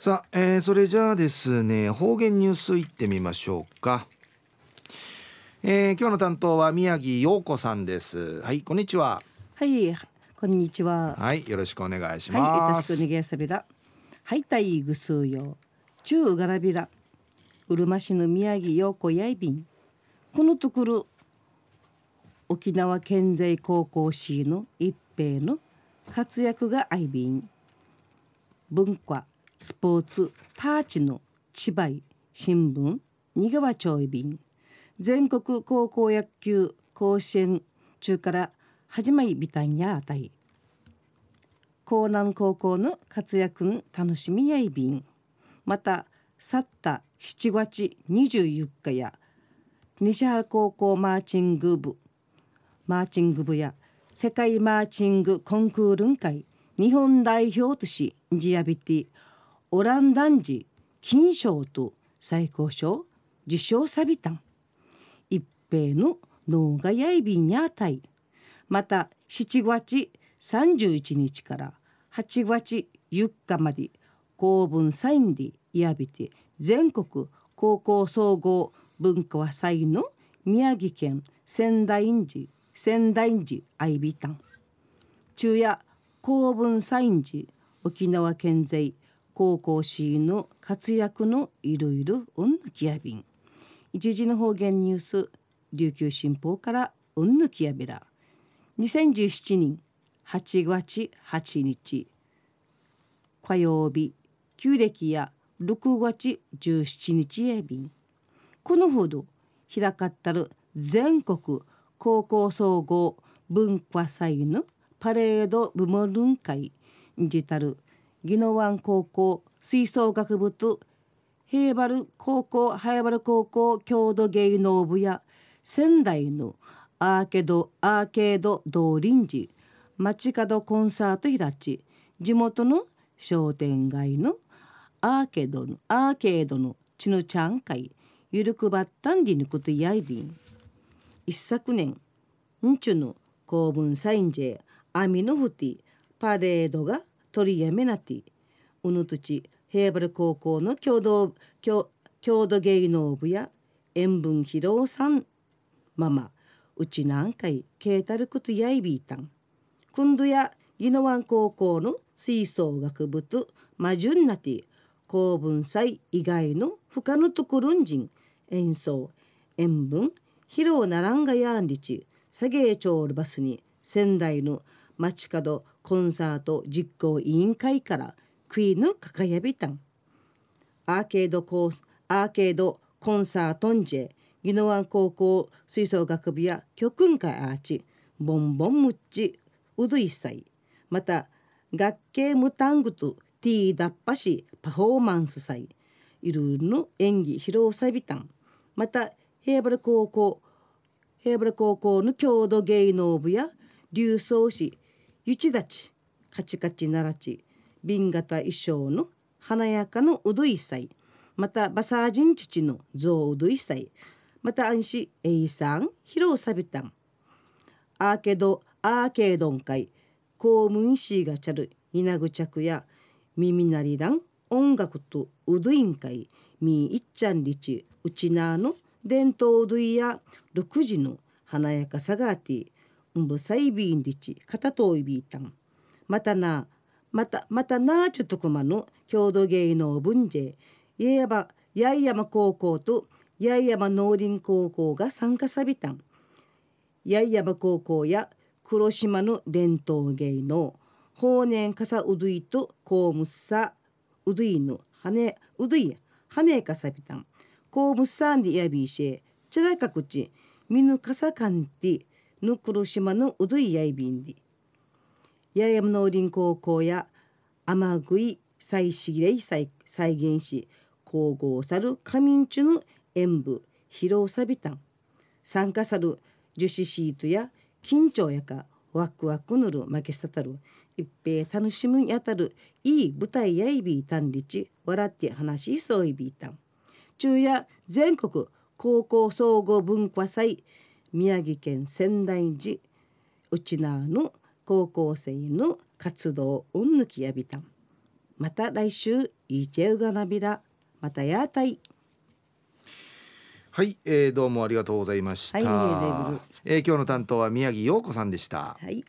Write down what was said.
さあ、えー、それじゃあですね方言ニュースいってみましょうか、えー、今日の担当は宮城陽子さんです。はいこんにちは。はいこんにちは。はいよろしくお願いします。はいよろしくお願いしますはいたいぐすうよ。中がらびらうるま市の宮城陽子やいびん。このところ沖縄県勢高校市の一平の活躍が愛便文化スポーツターチの千葉新聞新川町便。全国高校野球甲子園中から始まりビタンやあたい江南高校の活躍楽しみやいびん。また去った7月24日や西原高校マーチング部。マーチング部や世界マーチングコンクール会。日本代表としジアビティオランダンジ金賞と最高賞受賞さびたん。一平の脳がやいびんやたい。また7月31日から8月4日まで公文サインでやびて全国高校総合文化祭の宮城県仙台寺仙台寺愛美丹昼夜公文サイン寺沖縄県勢高校市の活躍のいろいろうんぬきやびん。一時の方言ニュース琉球新報からうんぬきやびら2017年8月8日。火曜日旧暦や6月17日やびん。このほど開かったる全国高校総合文化祭のパレード部門会にじたる宜野湾高校吹奏楽部と平原高校早原高校郷土芸能部や仙台のアーケードアーケード道臨時街角コンサート開ち地元の商店街のアーケードのアーケードのちのちゃん会ゆるくばったんりぬことやいびん。一昨年んちゅの公文サインジェアミノフティパレードが取りやめなて。うぬとち平原高校の共同郷土芸能部や塩分披露さんママうちなんかいケータルクとやいびいたん。くんどや宜野湾高校の吹奏楽部とマジュンナティ公文祭以外の他のところんじん演奏塩分披露ならんがやんりちサゲーチョールバスに仙台の街角コンサート実行委員会からクイーヌかかやびたん。アーケードコースアーケードコンサートンジェ宜野湾高校吹奏楽部や曲訓会アーチボンボンムッチウドイサイまた学系ムタングとティーダッパシパフォーマンス祭い。ろいろの演技披露祭びたん。また平原高校平原高校の郷土芸能部や流送市ゆちだちカチカチならち瓶型衣装の華やかのうどい祭またバサージン父の象うどい祭また安心エイさん披露さびたんアーケードアーケードン会公務員シーがちゃる稲ぐ着や耳なりらん音楽とうどいん会みいっちゃんりちうちなの伝統うどいや6時の華やかさがあってぶさいびんりち片といびいたんまたなまたまたなちゅとくまの郷土芸能文税八重山八重山高校と八重山農林高校が参加さびたん。八重山高校や黒島の伝統芸能法然かさうどいと公務さうどいのはねうどいはねかさびたん。公務さんでやびいしちらかくちみぬかさかんてぬ黒島のうどいやいびんで八重山農林高校や天食い再資霊再再現し皇后さる仮眠中の演舞披露さびたん。参加さる樹脂シートや緊張やかワクワクぬる負けさたる。一平楽しむにあたるいい舞台やいびいたんりち笑って話しそういびいたん。昼夜全国高校総合文化祭宮城県仙台寺うちなの高校生の活動うんぬきやびた。んまた来週いちえうがなびら。またやたい。はい、えー、どうもありがとうございました、はいえー今日の担当は宮城陽子さんでした。はい